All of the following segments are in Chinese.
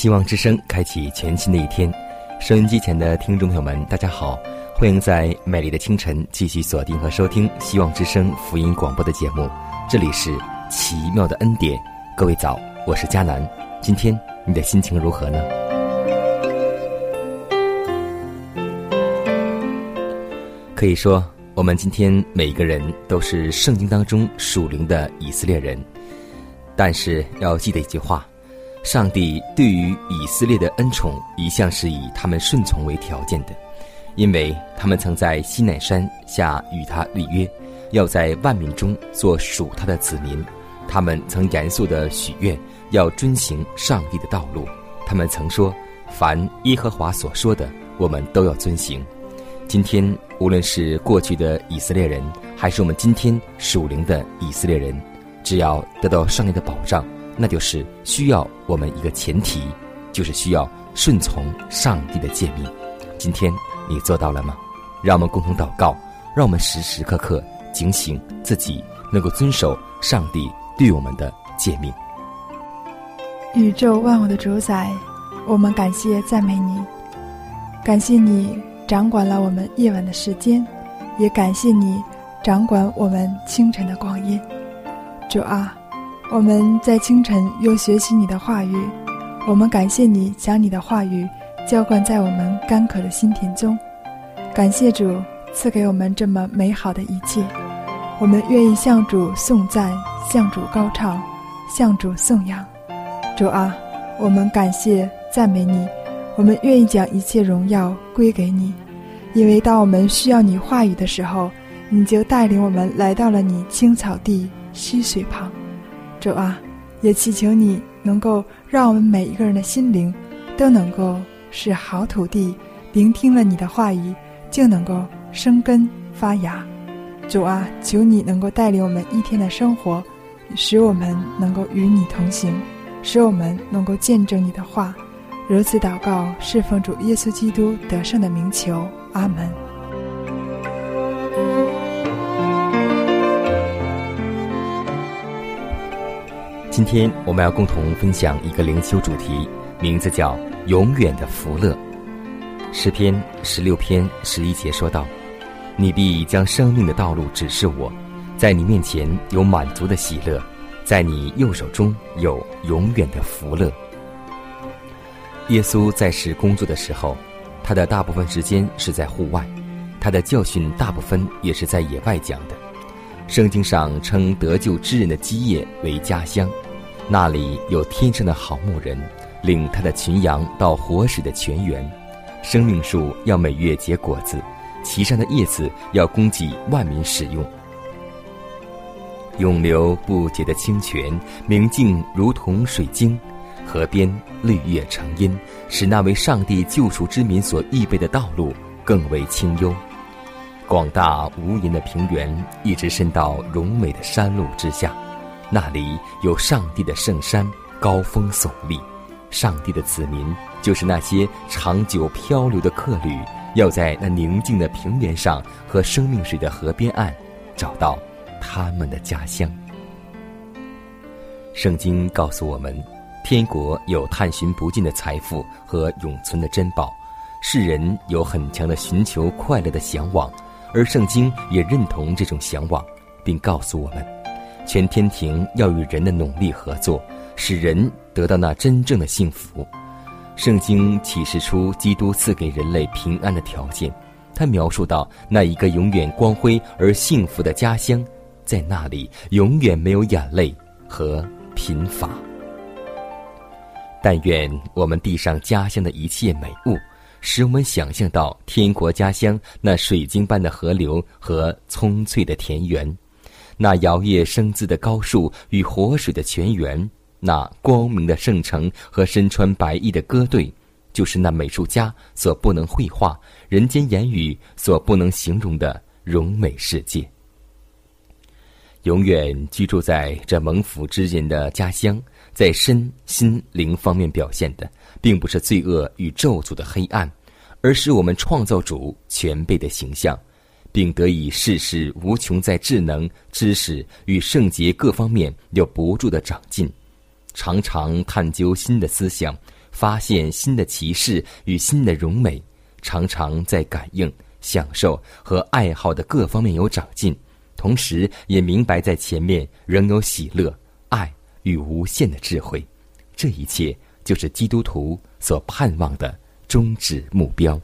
希望之声开启全新的一天，收音机前的听众朋友们，大家好，欢迎在美丽的清晨继续锁定和收听希望之声福音广播的节目。这里是奇妙的恩典，各位早，我是佳南。今天你的心情如何呢？可以说，我们今天每一个人都是圣经当中属灵的以色列人，但是要记得一句话。上帝对于以色列的恩宠一向是以他们顺从为条件的，因为他们曾在西乃山下与他立约，要在万民中做属他的子民。他们曾严肃的许愿，要遵行上帝的道路。他们曾说：“凡耶和华所说的，我们都要遵行。”今天，无论是过去的以色列人，还是我们今天属灵的以色列人，只要得到上帝的保障。那就是需要我们一个前提，就是需要顺从上帝的诫命。今天你做到了吗？让我们共同祷告，让我们时时刻刻警醒自己，能够遵守上帝对我们的诫命。宇宙万物的主宰，我们感谢赞美你，感谢你掌管了我们夜晚的时间，也感谢你掌管我们清晨的光阴。主啊。我们在清晨又学习你的话语，我们感谢你将你的话语浇灌在我们干渴的心田中，感谢主赐给我们这么美好的一切，我们愿意向主颂赞，向主高唱，向主颂扬。主啊，我们感谢赞美你，我们愿意将一切荣耀归给你，因为当我们需要你话语的时候，你就带领我们来到了你青草地溪水旁。主啊，也祈求你能够让我们每一个人的心灵都能够是好土地，聆听了你的话语，就能够生根发芽。主啊，求你能够带领我们一天的生活，使我们能够与你同行，使我们能够见证你的话。如此祷告，侍奉主耶稣基督得胜的名求，阿门。今天我们要共同分享一个灵修主题，名字叫“永远的福乐”。诗篇十六篇十一节说道：“你必将生命的道路指示我，在你面前有满足的喜乐，在你右手中有永远的福乐。”耶稣在世工作的时候，他的大部分时间是在户外，他的教训大部分也是在野外讲的。圣经上称得救之人的基业为家乡，那里有天生的好牧人，领他的群羊到活水的泉源。生命树要每月结果子，其上的叶子要供给万民使用。永流不竭的清泉，明净如同水晶，河边绿叶成荫，使那位上帝救赎之民所预备的道路更为清幽。广大无垠的平原一直伸到荣美的山路之下，那里有上帝的圣山，高峰耸立。上帝的子民就是那些长久漂流的客旅，要在那宁静的平原上和生命水的河边岸，找到他们的家乡。圣经告诉我们，天国有探寻不尽的财富和永存的珍宝，世人有很强的寻求快乐的向往，而圣经也认同这种向往，并告诉我们，全天庭要与人的努力合作，使人得到那真正的幸福。圣经启示出基督赐给人类平安的条件，他描述到那一个永远光辉而幸福的家乡，在那里永远没有眼泪和贫乏。但愿我们地上家乡的一切美物，使我们想象到天国家乡那水晶般的河流和葱翠的田园，那摇曳生姿的高树与活水的泉源，那光明的圣城和身穿白衣的歌队，就是那美术家所不能绘画、人间言语所不能形容的荣美世界。永远居住在这蒙福之人的家乡。在身心灵方面表现的，并不是罪恶与咒诅的黑暗，而是我们创造主全备的形象，并得以事事无穷，在智能、知识与圣洁各方面有不住的长进，常常探究新的思想，发现新的奇事与新的荣美，常常在感应、享受和爱好的各方面有长进，同时也明白在前面仍有喜乐、爱。与无限的智慧，这一切就是基督徒所盼望的终止目标。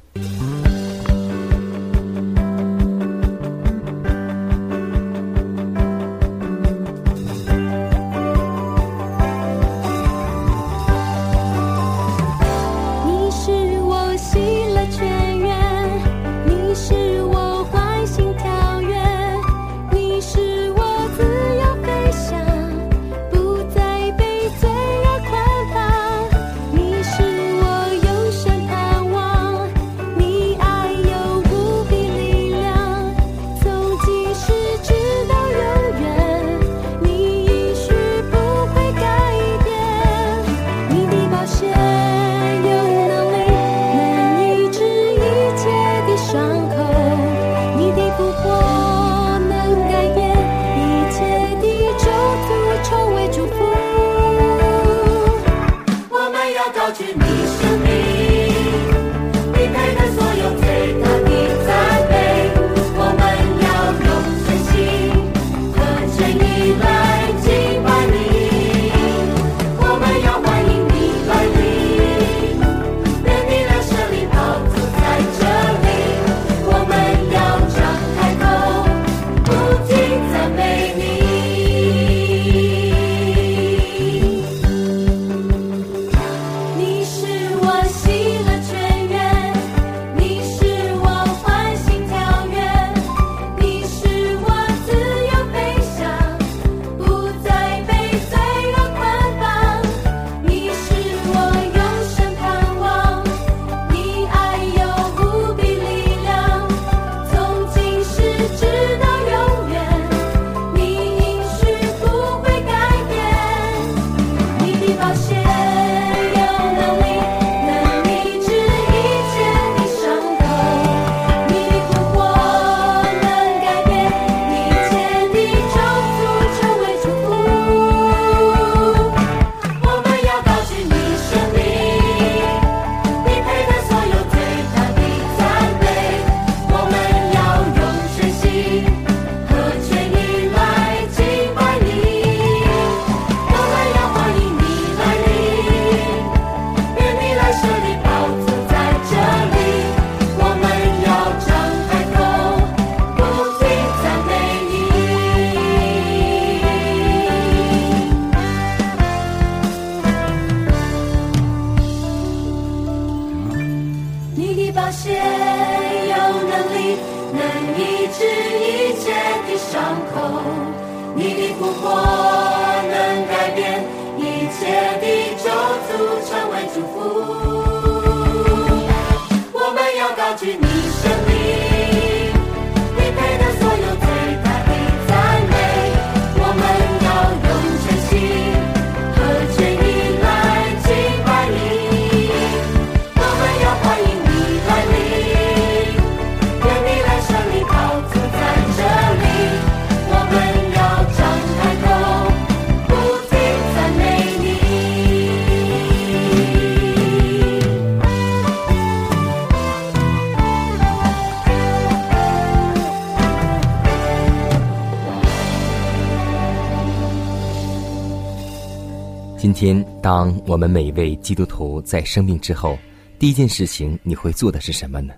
当我们每一位基督徒在生病之后，第一件事情你会做的是什么呢？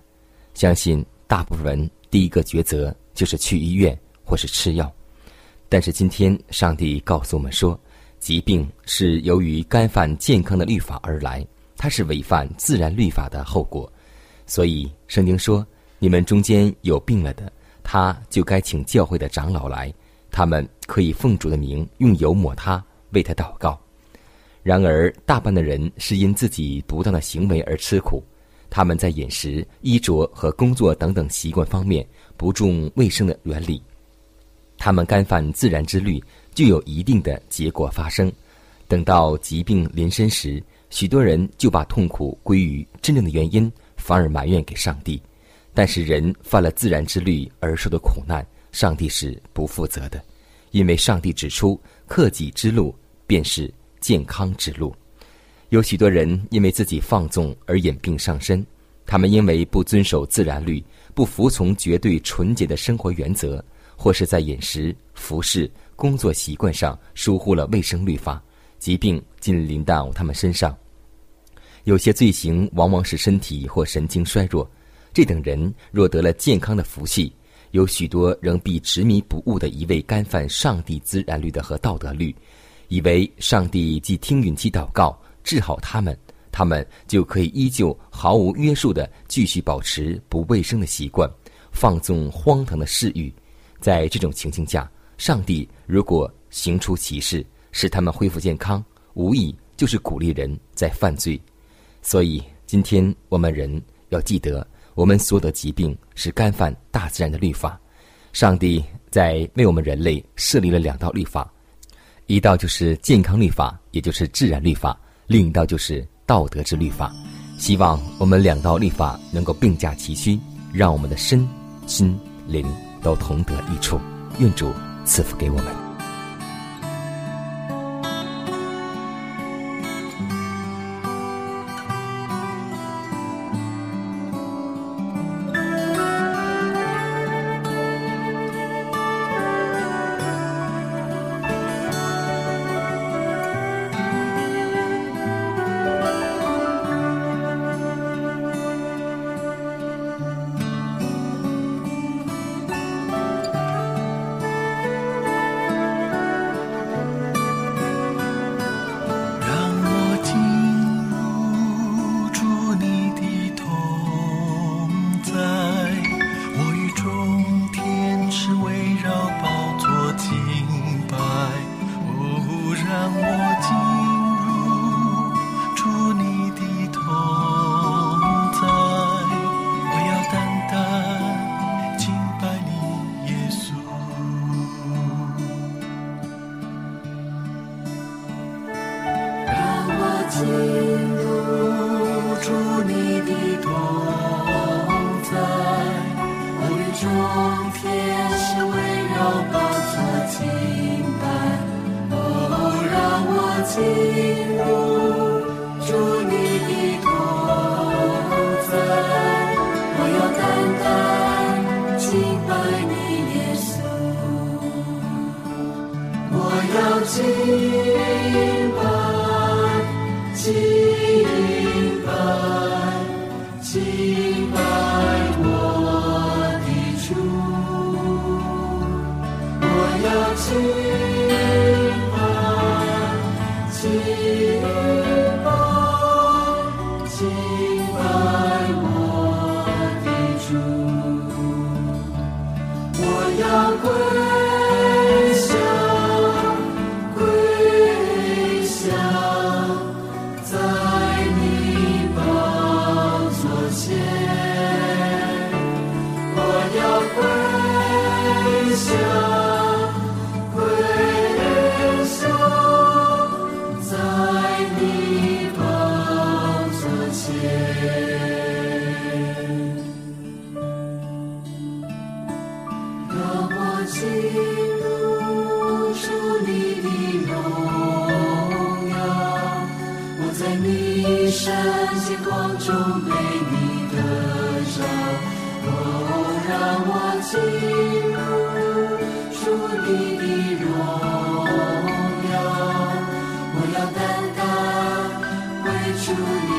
相信大部分人第一个抉择就是去医院或是吃药。但是今天，上帝告诉我们说，疾病是由于干犯健康的律法而来，它是违反自然律法的后果。所以圣经说，你们中间有病了的，他就该请教会的长老来，他们可以奉主的名用油抹他，为他祷告。然而，大半的人是因自己不当的行为而吃苦，他们在饮食、衣着和工作等等习惯方面不重卫生的原理。他们干犯自然之律，就有一定的结果发生。等到疾病临身时，许多人就把痛苦归于真正的原因，反而埋怨给上帝。但是人犯了自然之律而受的苦难，上帝是不负责的，因为上帝指出克己之路便是健康之路。有许多人因为自己放纵而引病上身，他们因为不遵守自然律，不服从绝对纯洁的生活原则。或是在饮食、服饰、工作习惯上疏忽了卫生律法，疾病尽临到他们身上。有些罪行往往使身体或神经衰弱，这等人若得了健康的福气，有许多仍必执迷不悟的一味干犯上帝自然律的和道德律，以为上帝既听允其祷告治好他们，他们就可以依旧毫无约束的继续保持不卫生的习惯，放纵荒唐的嗜欲。在这种情形下，上帝如果行出奇事，使他们恢复健康，无疑就是鼓励人在犯罪。所以，今天我们人要记得，我们所有的疾病是干犯大自然的律法。上帝在为我们人类设立了两道律法，一道就是健康律法，也就是自然律法；另一道就是道德之律法。希望我们两道律法能够并驾齐驱，让我们的身心灵。都同得益处，愿主赐福给我们。进入主你的荣耀，我要单单为主你。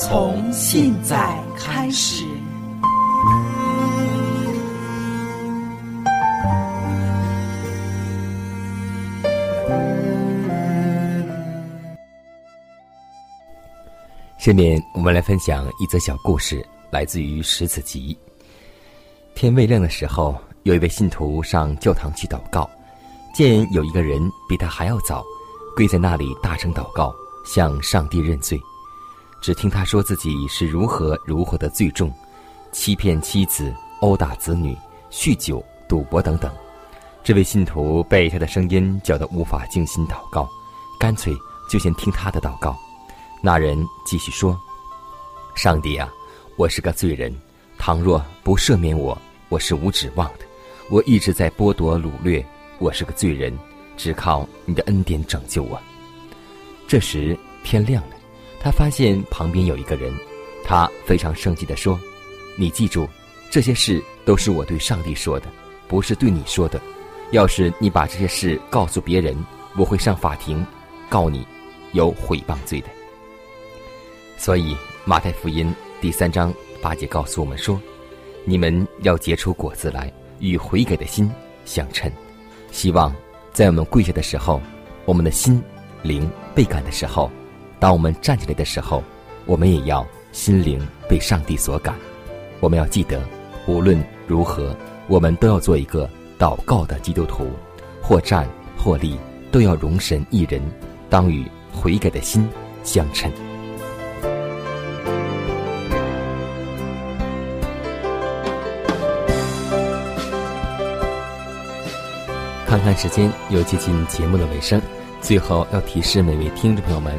从现在开始。下面我们来分享一则小故事，来自于《十子集》。天未亮的时候，有一位信徒上教堂去祷告，见有一个人比他还要早，跪在那里大声祷告，向上帝认罪。只听他说自己是如何如何的罪重，欺骗妻子、殴打子女、酗酒、赌博等等。这位信徒被他的声音搅得无法静心祷告，干脆就先听他的祷告。那人继续说：“上帝啊，我是个罪人，倘若不赦免我，我是无指望的。我一直在剥夺掳掠，我是个罪人，只靠你的恩典拯救我。”这时天亮了。他发现旁边有一个人，他非常生气地说：“你记住，这些事都是我对上帝说的，不是对你说的。要是你把这些事告诉别人，我会上法庭，告你有毁谤罪的。”所以马太福音第三章八节告诉我们说：“你们要结出果子来，与悔改的心相称。”希望在我们跪下的时候，我们的心灵被感的时候，当我们站起来的时候，我们也要心灵被上帝所感。我们要记得，无论如何，我们都要做一个祷告的基督徒，或站或立，都要容神一人，当与悔改的心相称。看看时间，又接近节目的尾声。最后要提示每位听众朋友们，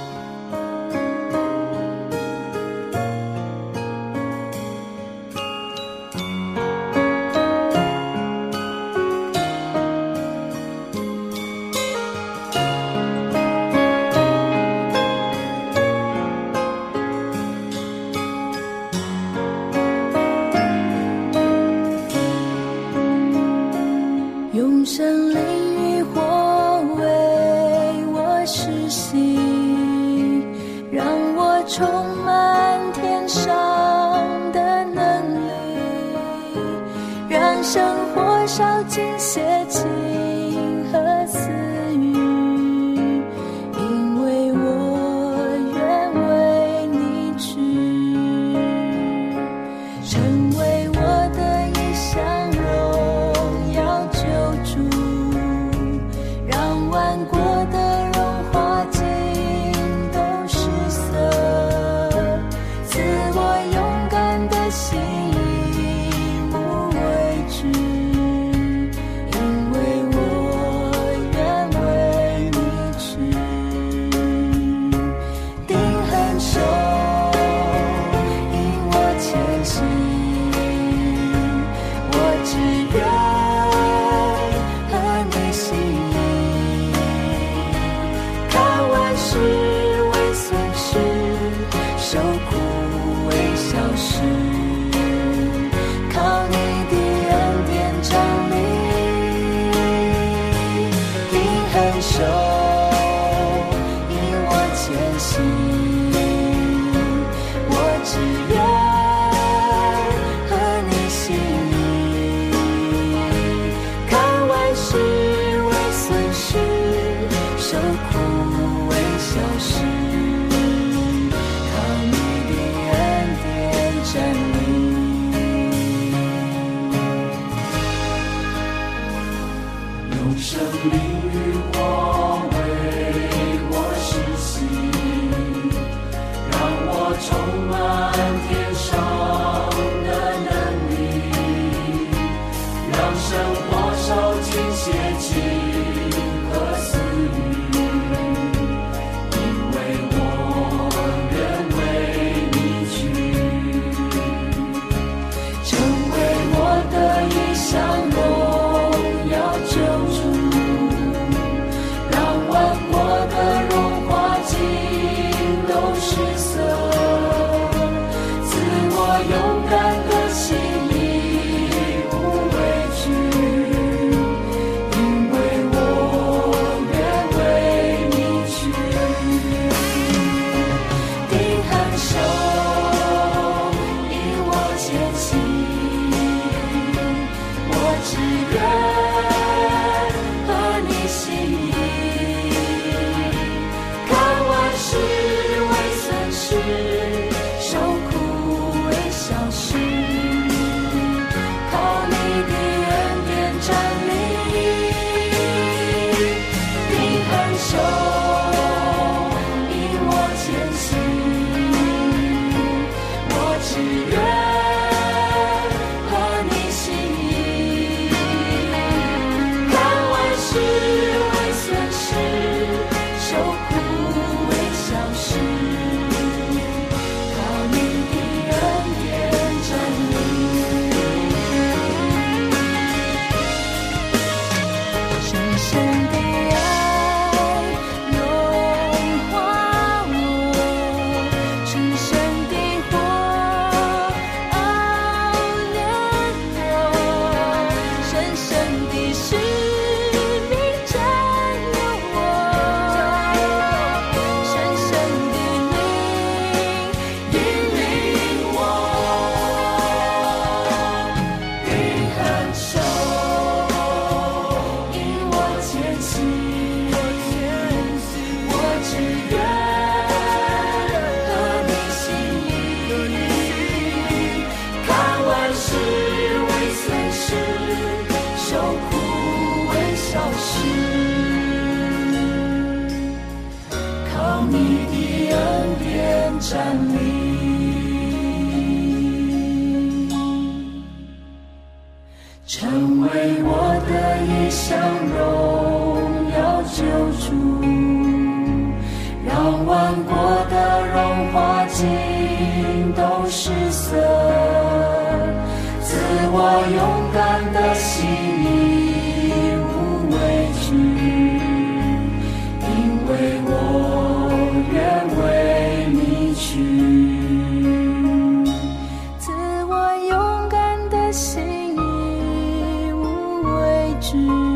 是。